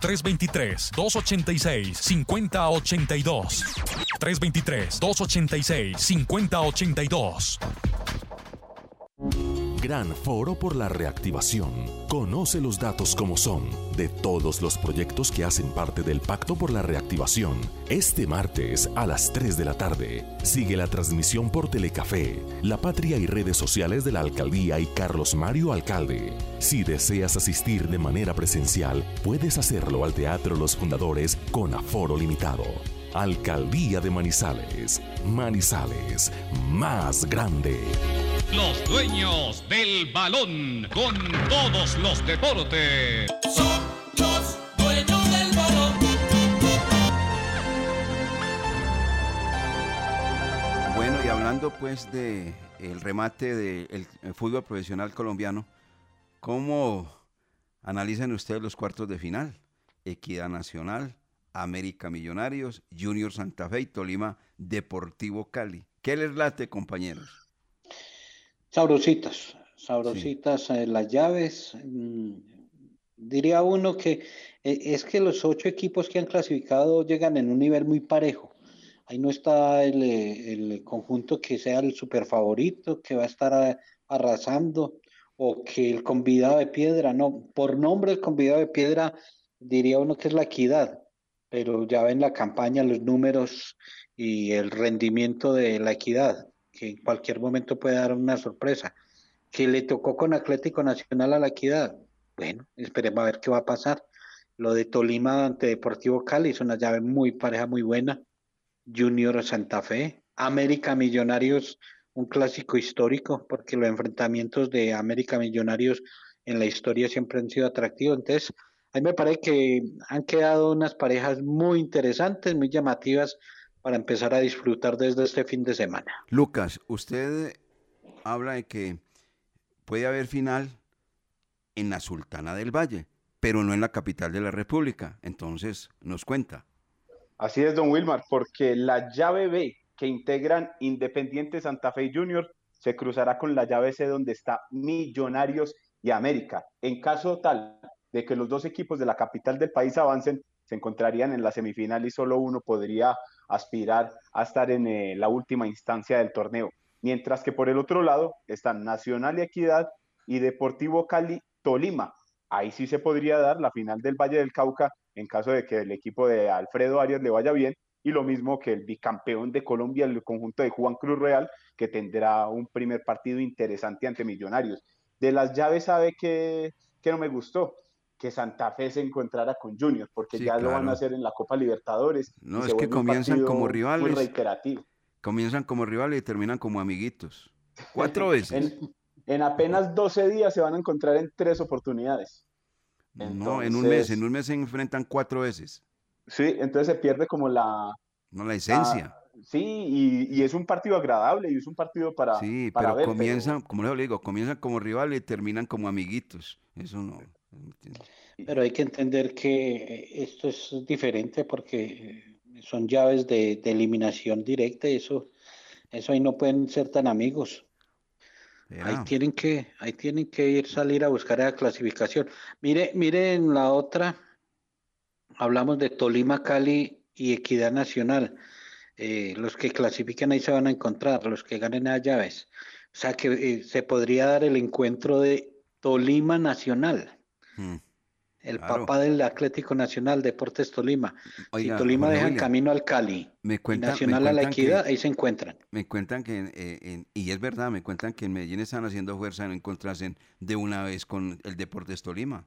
323-286-5082. 323-286-5082. Gran Foro por la Reactivación. Conoce los datos como son de todos los proyectos que hacen parte del Pacto por la Reactivación. Este martes a las 3 de la tarde. Sigue la transmisión por Telecafé, La Patria y redes sociales de la Alcaldía y Carlos Mario Alcalde. Si deseas asistir de manera presencial, puedes hacerlo al Teatro Los Fundadores con aforo limitado. Alcaldía de Manizales. Manizales, más grande. Los dueños del balón con todos los deportes. Son los dueños del balón. Bueno, y hablando pues de el remate del fútbol profesional colombiano, ¿cómo analizan ustedes los cuartos de final? Equidad Nacional, América Millonarios, Junior Santa Fe y Tolima Deportivo Cali. ¿Qué les late, compañeros? Sabrositas, sabrositas eh, las llaves. mm, diría uno que eh, es que los ocho equipos que han clasificado llegan en un nivel muy parejo. Ahí no está el, eh, el conjunto que sea el super favorito, que va a estar arrasando, o que el convidado de piedra, no, por nombre el convidado de piedra diría uno que es la equidad, pero ya ven la campaña, los números y el rendimiento de la equidad, que en cualquier momento puede dar una sorpresa. Que le tocó con Atlético Nacional a la equidad. Bueno, esperemos a ver qué va a pasar. Lo de Tolima ante Deportivo Cali es una llave muy pareja, muy buena. Junior Santa Fe, América Millonarios, un clásico histórico, porque los enfrentamientos de América Millonarios en la historia siempre han sido atractivos. Entonces, a mí me parece que han quedado unas parejas muy interesantes, muy llamativas para empezar a disfrutar desde este fin de semana. Lucas, usted habla de que puede haber final en la Sultana del Valle, pero no en la capital de la República. Entonces, nos cuenta. Así es, don Wilmar, porque la llave B que integran Independiente Santa Fe y Junior se cruzará con la llave C donde está Millonarios y América. En caso tal de que los dos equipos de la capital del país avancen, se encontrarían en la semifinal y solo uno podría aspirar a estar en eh, la última instancia del torneo. Mientras que por el otro lado están Nacional y Equidad y Deportivo Cali Tolima. Ahí sí se podría dar la final del Valle del Cauca en caso de que el equipo de Alfredo Arias le vaya bien y lo mismo que el bicampeón de Colombia, el conjunto de Juan Cruz Real, que tendrá un primer partido interesante ante Millonarios. De las llaves sabe que, que no me gustó, que Santa Fe se encontrara con Junior, porque Sí, ya lo van a hacer en la Copa Libertadores. No, es que comienzan como Muy rivales. reiterativo. Comienzan como rivales y terminan como amiguitos. Cuatro veces. En, en apenas 12 días se van a encontrar en tres oportunidades. No, en un mes, en un mes se enfrentan cuatro veces. Sí, entonces se pierde como la... No la esencia. la- sí, y, y es un partido agradable y es un partido para, sí, para pero ver, comienzan, como le digo, comienzan como rivales y terminan como amiguitos. Eso no. Pero hay que entender que eh, esto es diferente porque eh, son llaves de, de eliminación directa y eso, eso ahí no pueden ser tan amigos. Ahí tienen que, ahí tienen que ir salir a buscar la clasificación. Mire, mire en la otra, hablamos de Tolima, Cali y Equidad Nacional. Eh, los que clasifican ahí se van a encontrar, los que ganen a llaves. O sea que eh, se podría dar el encuentro de Tolima Nacional. El claro. papá del Atlético Nacional, Deportes Tolima. Oiga, si Tolima deja el camino al Cali Me y cuentan, me Nacional a la que- Equidad, ahí se encuentran. Me cuentan que, eh, en- y es verdad, me cuentan que en Medellín están haciendo fuerza en encontrarse de una vez con el Deportes Tolima.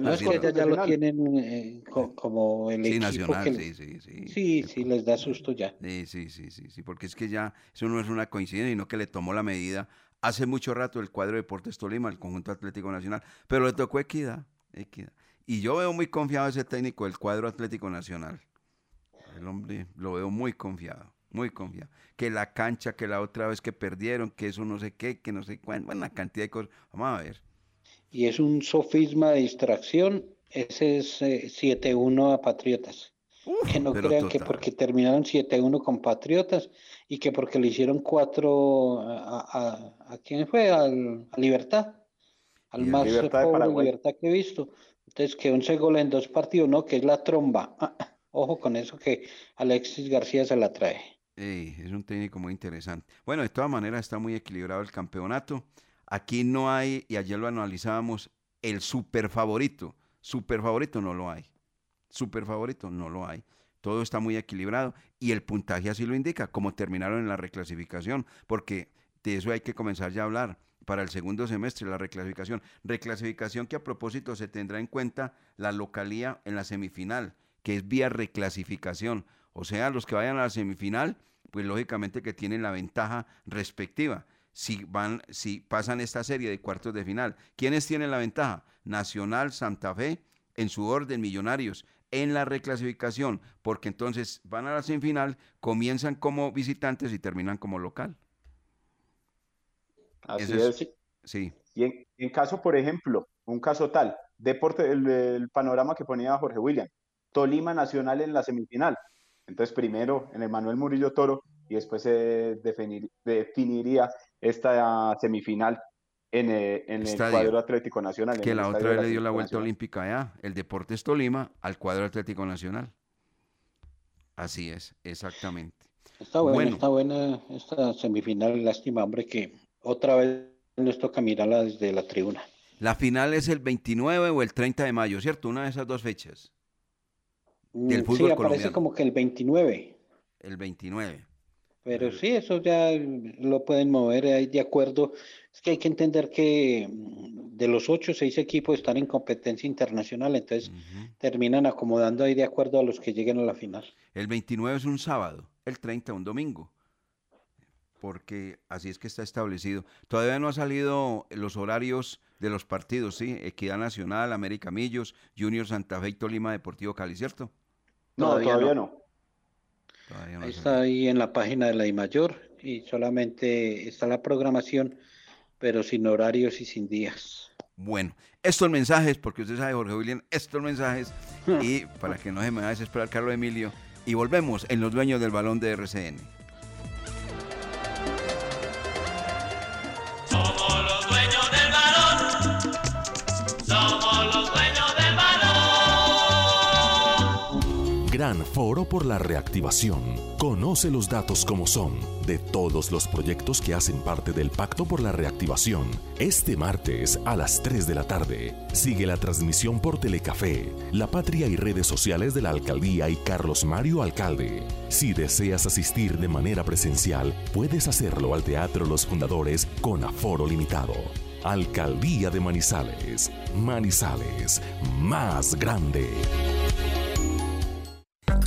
No es que ya, ya lo tienen eh, co- como el Sí, equipo nacional, que sí, sí, sí. sí, sí, les da susto ya. Sí, sí, sí, sí, sí, porque es que ya eso no es una coincidencia, sino que le tomó la medida hace mucho rato el cuadro de Deportes Tolima, el conjunto Atlético Nacional, pero le tocó equidad, equidad. Y yo veo muy confiado a ese técnico del cuadro Atlético Nacional. El hombre lo veo muy confiado. muy confiado. Que la cancha, que la otra vez que perdieron, que eso no sé qué, que no sé cuánto, bueno, cantidad de cosas. Vamos a ver. Y es un sofisma de distracción, ese es eh, 7-1 a Patriotas. Que no crean que porque terminaron 7-1 con Patriotas y que porque le hicieron 4 a, a, a quién fue, al, a Libertad, al más Libertad de pobre. Libertad que he visto. Entonces que 11 goles en dos partidos, no, que es la tromba. Ah, Ojo con eso que Alexis García se la trae. Ey, es un técnico muy interesante. Bueno, de todas maneras está muy equilibrado el campeonato. Aquí no hay, y ayer lo analizábamos, el super favorito. Super favorito no lo hay. Super favorito no lo hay. Todo está muy equilibrado y el puntaje así lo indica, como terminaron en la reclasificación, porque de eso hay que comenzar ya a hablar para el segundo semestre, la reclasificación. Reclasificación que a propósito se tendrá en cuenta la localía en la semifinal, que es vía reclasificación. O sea, los que vayan a la semifinal, pues lógicamente que tienen la ventaja respectiva. Si van, si pasan esta serie de cuartos de final, ¿quiénes tienen la ventaja? Nacional, Santa Fe, en su orden, Millonarios, en la reclasificación, porque entonces van a la semifinal, comienzan como visitantes y terminan como local. Así es. Sí. Y en, en caso, por ejemplo, un caso tal, deporte, el, el panorama que ponía Jorge William, Tolima Nacional en la semifinal. Entonces, primero en el Manuel Murillo Toro y después se definir- definiría esta semifinal en, eh, en el Estadio. cuadro Atlético Nacional. que la otra vez le dio la vuelta Nacional. olímpica allá, el Deportes Tolima al cuadro Atlético Nacional. Así es, exactamente. Está buena, Bueno. está buena esta semifinal. Lástima, hombre, que otra vez nos toca mirarla desde la tribuna. La final es el 29 o el 30 de mayo, ¿cierto? Una de esas dos fechas. Del Mm, fútbol sí, aparece colombiano. como que el 29, El 29. Pero sí, eso ya lo pueden mover ahí de acuerdo. Es que hay que entender que mm, de los ocho, seis equipos están en competencia internacional, entonces terminan acomodando ahí de acuerdo a los que lleguen a la final. El 29 es un sábado, el 30 un domingo. Porque así es que está establecido. Todavía no han salido los horarios de los partidos, ¿sí? Equidad Nacional, América Millos, Junior Santa Fe y Tolima Deportivo Cali, ¿cierto? No, Todavía todavía, no. no. Todavía no está ahí en la página de la DIMAYOR y solamente está la programación, pero sin horarios y sin días. Bueno, estos mensajes, porque usted sabe, Jorge William, estos mensajes, y para que no se me vaya a desesperar Carlos Emilio, y volvemos en Los Dueños del Balón de RCN. Gran foro por la reactivación. Conoce los datos como son de todos los proyectos que hacen parte del Pacto por la Reactivación. Este martes a las 3 de la tarde. Sigue la transmisión por Telecafé, La Patria y redes sociales de la Alcaldía y Carlos Mario Alcalde. Si deseas asistir de manera presencial, puedes hacerlo al Teatro Los Fundadores con aforo limitado. Alcaldía de Manizales. Manizales, más grande.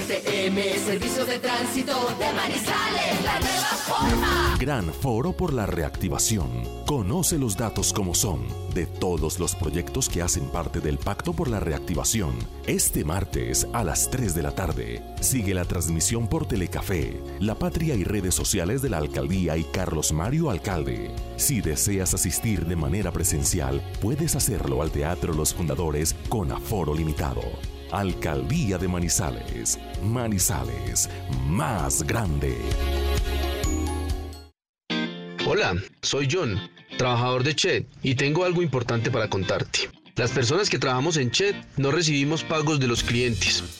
STM, Servicio de Tránsito de Manizales, la nueva forma. Gran foro por la reactivación. Conoce los datos como son de todos los proyectos que hacen parte del Pacto por la Reactivación. Este martes a las 3 de la tarde. Sigue la transmisión por Telecafé, La Patria y redes sociales de la Alcaldía y Carlos Mario Alcalde. Si deseas asistir de manera presencial, puedes hacerlo al Teatro Los Fundadores con aforo limitado. Alcaldía de Manizales. Manizales, más grande. Hola, soy John, trabajador de Chet, y tengo algo importante para contarte. Las personas que trabajamos en Chet no recibimos pagos de los clientes.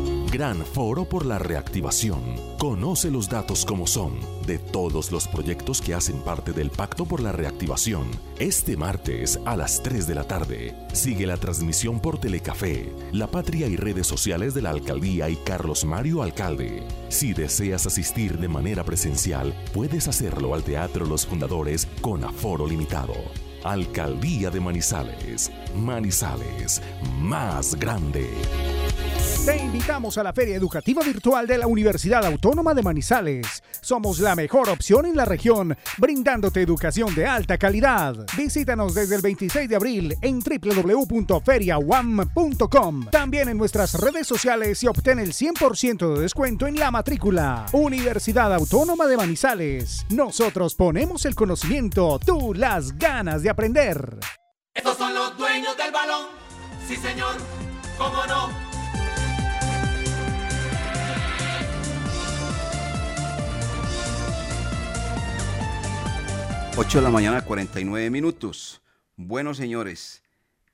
Gran Foro por la Reactivación. Conoce los datos como son de todos los proyectos que hacen parte del Pacto por la Reactivación. Este martes a las 3 de la tarde. Sigue la transmisión por Telecafé, La Patria y redes sociales de la Alcaldía y Carlos Mario Alcalde. Si deseas asistir de manera presencial, puedes hacerlo al Teatro Los Fundadores con aforo limitado. Alcaldía de Manizales. Manizales, más grande. Te invitamos a la Feria Educativa Virtual de la Universidad Autónoma de Manizales. Somos la mejor opción en la región, brindándote educación de alta calidad. Visítanos desde el 26 de abril en www.feriawam.com. También en nuestras redes sociales y obtén el 100% de descuento en la matrícula. Universidad Autónoma de Manizales. Nosotros ponemos el conocimiento, tú las ganas de aprender. Estos son los dueños del balón. Sí, señor. ¿Cómo no? 8 de la mañana, 49 minutos. Bueno, señores,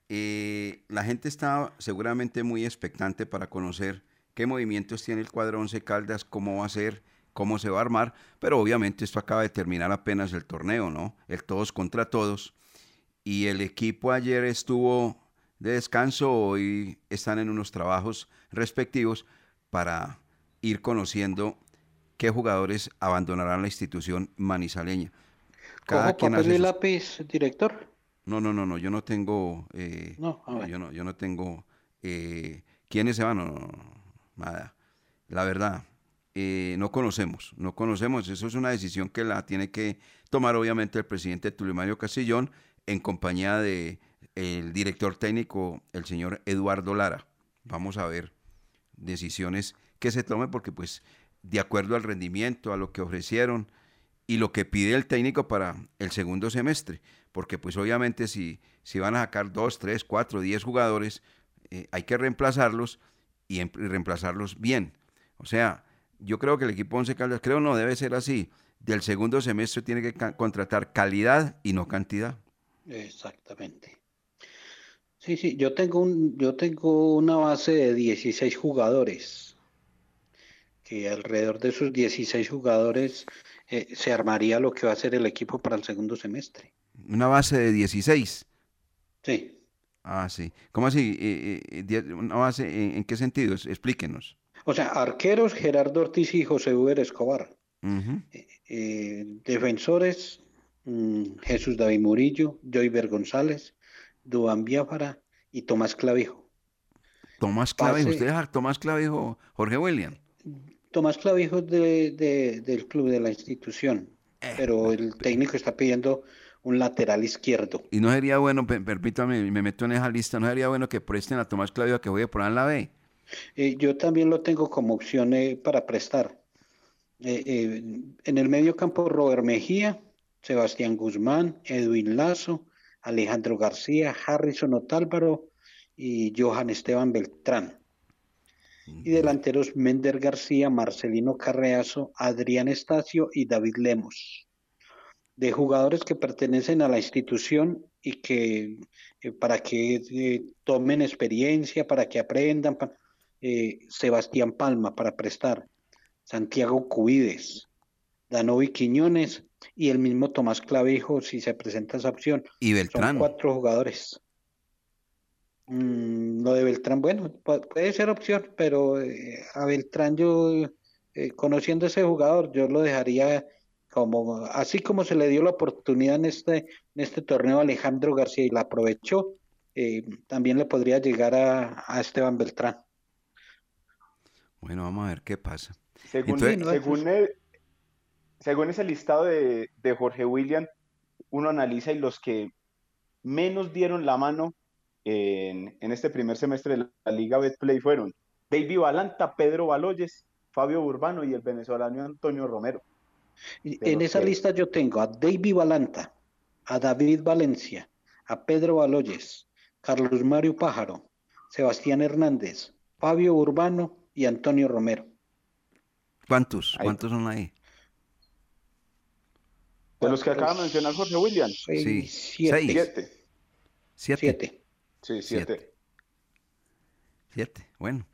eh, la gente está seguramente muy expectante para conocer qué movimientos tiene el cuadro 11 Caldas, cómo va a ser, cómo se va a armar, pero obviamente esto acaba de terminar apenas el torneo, ¿no? El todos contra todos. Y el equipo ayer estuvo de descanso, hoy están en unos trabajos respectivos para ir conociendo qué jugadores abandonarán la institución manizaleña. Cada quien papel y lápiz, director? No, no, no, no, yo no tengo, eh, no, yo no, yo no tengo, eh, ¿quiénes se van? No, nada. La verdad, eh, no conocemos, no conocemos. Eso es una decisión que la tiene que tomar obviamente el presidente Tulio Mario Castillón en compañía de el director técnico, el señor Eduardo Lara. Vamos a ver decisiones que se tomen porque pues de acuerdo al rendimiento, a lo que ofrecieron, y lo que pide el técnico para el segundo semestre, porque pues obviamente si, si van a sacar dos, tres, cuatro, diez jugadores, eh, hay que reemplazarlos y, reemplazarlos bien. O sea, yo creo que el equipo Once Caldas, creo no, debe ser así. Del segundo semestre tiene que contratar calidad y no cantidad. Exactamente. Sí, sí, yo tengo, un, yo tengo una base de 16 jugadores, que alrededor de esos 16 jugadores eh, se armaría lo que va a ser el equipo para el segundo semestre. ¿Una base de 16? Sí. Ah, sí. ¿Cómo así? Eh, eh, ¿Una base en, qué sentido? Explíquenos. O sea, arqueros Gerardo Ortiz y José Uber Escobar. defensores Jesús David Murillo, Joyver González, Duan Biafara y Tomás Clavijo. Tomás Clavijo, ¿usted es Tomás Clavijo, Jorge William? Tomás Clavijo de, del club, de la institución, eh, pero el técnico está pidiendo un lateral izquierdo. Y no sería bueno, permítame, me meto en esa lista, no sería bueno que presten a Tomás Clavijo que voy a poner en la B. Eh, yo también lo tengo como opción eh, para prestar. en el medio campo, Robert Mejía, Sebastián Guzmán, Edwin Lazo, Alejandro García, Harrison Otálvaro y Johan Esteban Beltrán y delanteros Mender García, Marcelino Carreazo, Adrián Estacio y David Lemos. De jugadores que pertenecen a la institución y que eh, para que eh, tomen experiencia, para que aprendan, eh, Sebastián Palma para prestar, Santiago Cubides, Danovi Quiñones y el mismo Tomás Clavijo si se presenta esa opción. Y Beltrán. Son cuatro jugadores. Mm, lo de Beltrán, bueno, puede ser opción, pero eh, a Beltrán yo, eh, conociendo ese jugador, yo lo dejaría como, así como se le dio la oportunidad en este, en este torneo a Alejandro García y la aprovechó, eh, también le podría llegar a, Esteban Beltrán. Bueno, vamos a ver qué pasa. Según, según, según ese listado de, de Jorge William, uno analiza y los que menos dieron la mano en, este primer semestre de la Liga Betplay fueron Baby Balanta, Pedro Baloyes, Fabio Urbano y el venezolano Antonio Romero. En esa lista yo tengo a David Valanta, a David Valencia, a Pedro Baloyes, Carlos Mario Pájaro, Sebastián Hernández, Fabio Urbano y Antonio Romero. ¿Cuántos? ¿Cuántos son ahí? De los que acaba de mencionar Jorge William. Sí, siete. Seis. Siete. Siete. Sí, siete. Siete. Bueno,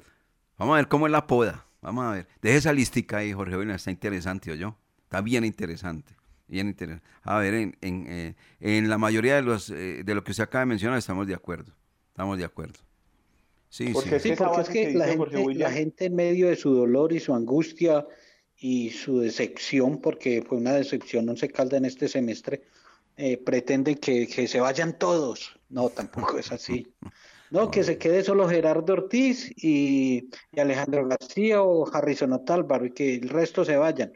vamos a ver cómo es la poda. Vamos a ver. Deje esa listica ahí, Jorge William. Está interesante, ¿o yo? Está bien interesante. Bien interesante. A ver, en, en, eh, en la mayoría de, los, eh, de lo que usted acaba de mencionar estamos de acuerdo. Estamos de acuerdo. Sí, Porque sí. sí, porque es que la gente, la gente en medio de su dolor y su angustia y su decepción, porque fue una decepción no se calda en este semestre, eh, pretende que, que se vayan todos. No, tampoco es así. No, que se quede solo Gerardo Ortiz y, y Alejandro García o Harrison Otálvaro y que el resto se vayan.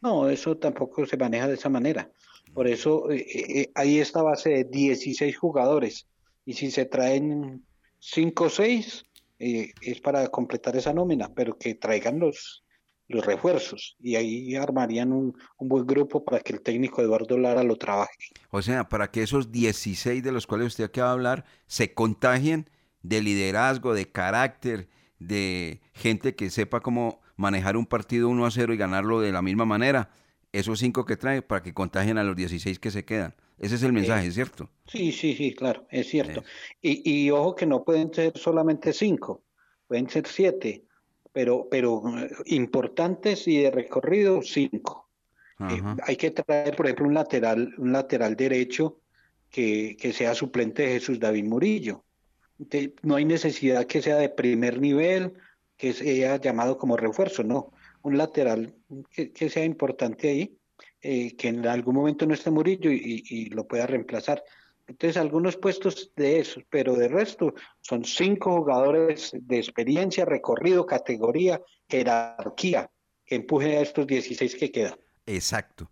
No, eso tampoco se maneja de esa manera. Por eso eh, eh, ahí esta base de 16 jugadores. Y si se traen 5 o 6, eh, es para completar esa nómina, pero que traigan los, los refuerzos. Y ahí armarían un, un buen grupo para que el técnico Eduardo Lara lo trabaje. O sea, para que esos 16 de los cuales usted acaba de hablar se contagien de liderazgo, de carácter, de gente que sepa cómo manejar un partido 1 a 0 y ganarlo de la misma manera. Esos cinco que trae para que contagien a los 16 que se quedan. Ese es el mensaje, ¿cierto? Sí, sí, sí, claro, es cierto. Y, y ojo que no pueden ser solamente cinco, pueden ser siete, pero, pero eh, importantes y de recorrido cinco. Eh, hay que traer, por ejemplo, un lateral, un lateral derecho que, que sea suplente de Jesús David Murillo. No hay necesidad que sea de primer nivel, que sea llamado como refuerzo, no. Un lateral que, que sea importante ahí, eh, que en algún momento no esté Murillo y, y lo pueda reemplazar. Entonces, algunos puestos de esos, pero de resto son cinco jugadores de experiencia, recorrido, categoría, jerarquía, que empuje a estos 16 que quedan. Exacto.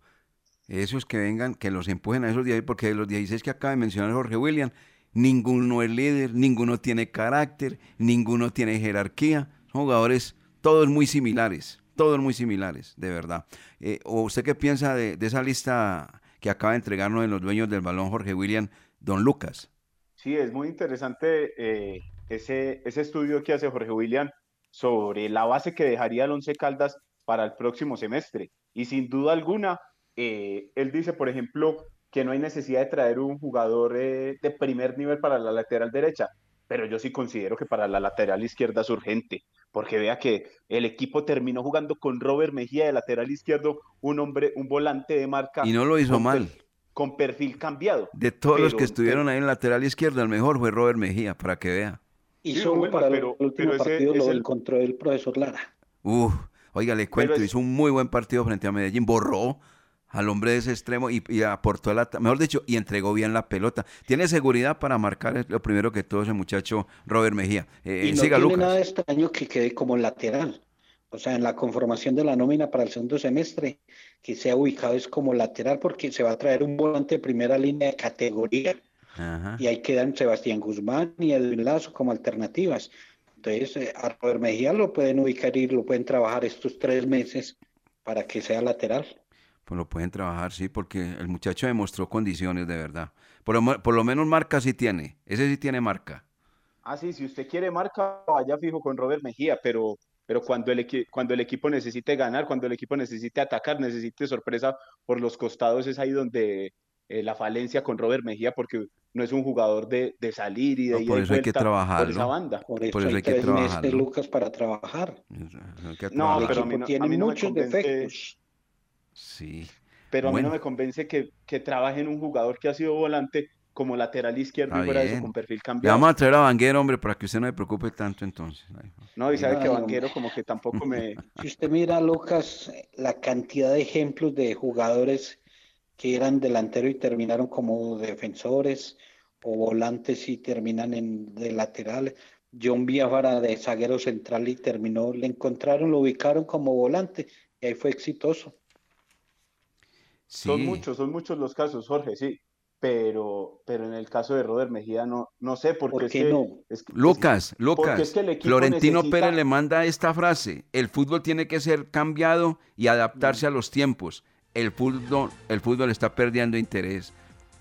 Esos que vengan, que los empujen a esos 16, porque de los 16 que acaba de mencionar Jorge William, ninguno es líder, ninguno tiene carácter, ninguno tiene jerarquía. Son jugadores todos muy similares, todos muy similares, de verdad. Eh, ¿O usted qué piensa de esa lista que acaba de entregarnos de los dueños del balón Jorge William, don Lucas? Sí, es muy interesante eh, ese, ese estudio que hace Jorge William sobre la base que dejaría el Once Caldas para el próximo semestre. Y sin duda alguna, eh, él dice, por ejemplo, que no hay necesidad de traer un jugador eh, de primer nivel para la lateral derecha, pero yo sí considero que para la lateral izquierda es urgente, porque vea que el equipo terminó jugando con Robert Mejía de lateral izquierdo, un hombre, un volante de marca. Y no lo hizo mal. Con perfil cambiado. De todos los Pero- que estuvieron ahí en lateral izquierdo, el mejor fue Robert Mejía, para que vea. Y Sí, solo bueno, para pero- el último pero ese- partido lo es el- encontró el profesor Lara. Uf, oiga, le cuento, es- hizo un muy buen partido frente a Medellín, borró al hombre de ese extremo y, y aportó la, mejor dicho, y entregó bien la pelota. Tiene seguridad para marcar es lo primero que todo ese muchacho Robert Mejía. Eh, y no siga tiene Lucas. nada extraño que quede como lateral. O sea, en la conformación de la nómina para el segundo semestre, que sea ubicado es como lateral porque se va a traer un volante de primera línea de categoría Ajá. y ahí quedan Sebastián Guzmán y Edwin Lazo como alternativas. Entonces, eh, a Robert Mejía lo pueden ubicar y lo pueden trabajar estos tres meses para que sea lateral. Pues lo pueden trabajar, sí, porque el muchacho demostró condiciones de verdad. Por lo, por lo menos marca sí tiene. Ese sí tiene marca. Ah, sí, si usted quiere marca, vaya fijo con Robert Mejía, pero, pero cuando, el cuando el equipo necesite ganar, cuando el equipo necesite atacar, necesite sorpresa por los costados, es ahí donde eh, la falencia con Robert Mejía, porque no es un jugador de, de salir y de No, ida por eso hay que vuelta por esa banda. Por eso, Por eso hay hay que trabajarlo. Lucas, para trabajar. No, pero a mí a tiene mí no me muchos convence- defectos. Sí. Pero a mí no me convence que, que trabaje en un jugador que ha sido volante como lateral izquierdo Está y fuera de eso con perfil Le cambiado. vamos a traer a Vanguero, hombre, para que usted no se preocupe tanto entonces. Ay, No, y sabe que Ay, Banquero como que tampoco me... Si usted mira, Lucas, la cantidad de ejemplos de jugadores que eran delanteros y terminaron como defensores o volantes y terminan en de lateral. John Biafara de zaguero central y terminó, le encontraron, lo ubicaron como volante y ahí fue exitoso. Son muchos, son muchos los casos, Jorge, sí. Pero, pero en el caso de Robert Mejía no, no sé, porque es, que, no? Lucas, Lucas, Florentino Pérez le manda esta frase, el fútbol tiene que ser cambiado y adaptarse a los tiempos. El fútbol, el fútbol está perdiendo interés.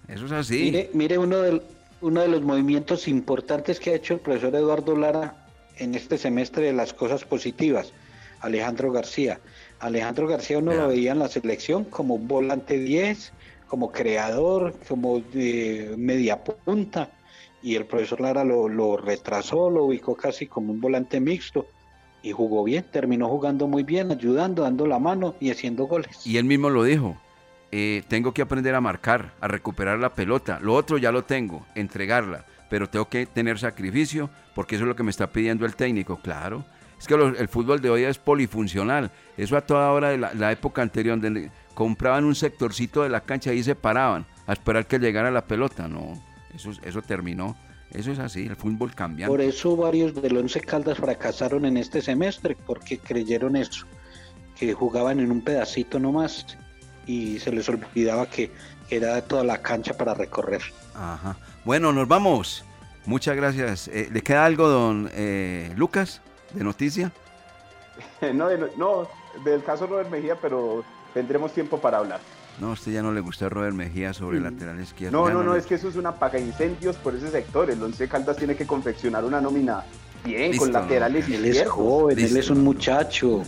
Eso es así. Mire, mire uno, del, uno de los movimientos importantes que ha hecho el profesor Eduardo Lara en este semestre de las cosas positivas, Alejandro García. Alejandro García uno lo veía en la selección como un volante 10, como creador, como de media punta, y el profesor Lara lo, retrasó, lo ubicó casi como un volante mixto, y jugó bien, terminó jugando muy bien, ayudando, dando la mano y haciendo goles. Y él mismo lo dijo, eh, tengo que aprender a marcar, a recuperar la pelota, lo otro ya lo tengo, entregarla, pero tengo que tener sacrificio, porque eso es lo que me está pidiendo el técnico, claro. Es que el fútbol de hoy es polifuncional. Eso a toda hora de la, la época anterior, donde compraban un sectorcito de la cancha y se paraban a esperar que llegara la pelota. No, eso, eso terminó. Eso es así, el fútbol cambia. Por eso varios del Once Caldas fracasaron en este semestre, porque creyeron eso, que jugaban en un pedacito nomás y se les olvidaba que era toda la cancha para recorrer. Ajá. Bueno, nos vamos. Muchas gracias. Eh, ¿Le queda algo, don eh, Lucas, de noticia? no, no, del caso Robert Mejía, pero tendremos tiempo para hablar. No, a usted ya no le gusta Robert Mejía sobre el lateral izquierdo. No, no, no, es que eso es una paga incendios por ese sector. El Once Caldas tiene que confeccionar una nómina bien, con laterales Él es joven, él es un muchacho,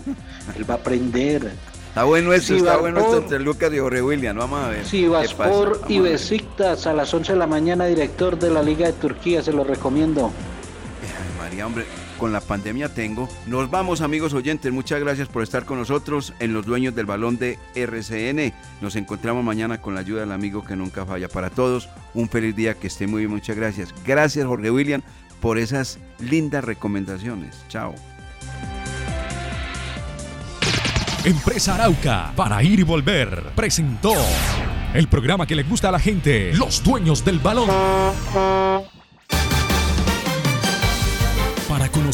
él va a aprender. Está bueno esto, está bueno esto entre Lucas y Jorge William, vamos a ver. Sí, vas por y Besiktas a las 11 de la mañana, director de la Liga de Turquía, se lo recomiendo. Ay, María, hombre, con la pandemia tengo. Nos vamos amigos oyentes, muchas gracias por estar con nosotros en los dueños del balón de RCN. Nos encontramos mañana con la ayuda del amigo que nunca falla. Para todos, un feliz día, que esté muy bien, muchas gracias. Gracias Jorge William por esas lindas recomendaciones. Chao. Empresa Arauca, para ir y volver, presentó el programa que le gusta a la gente, los dueños del balón conocer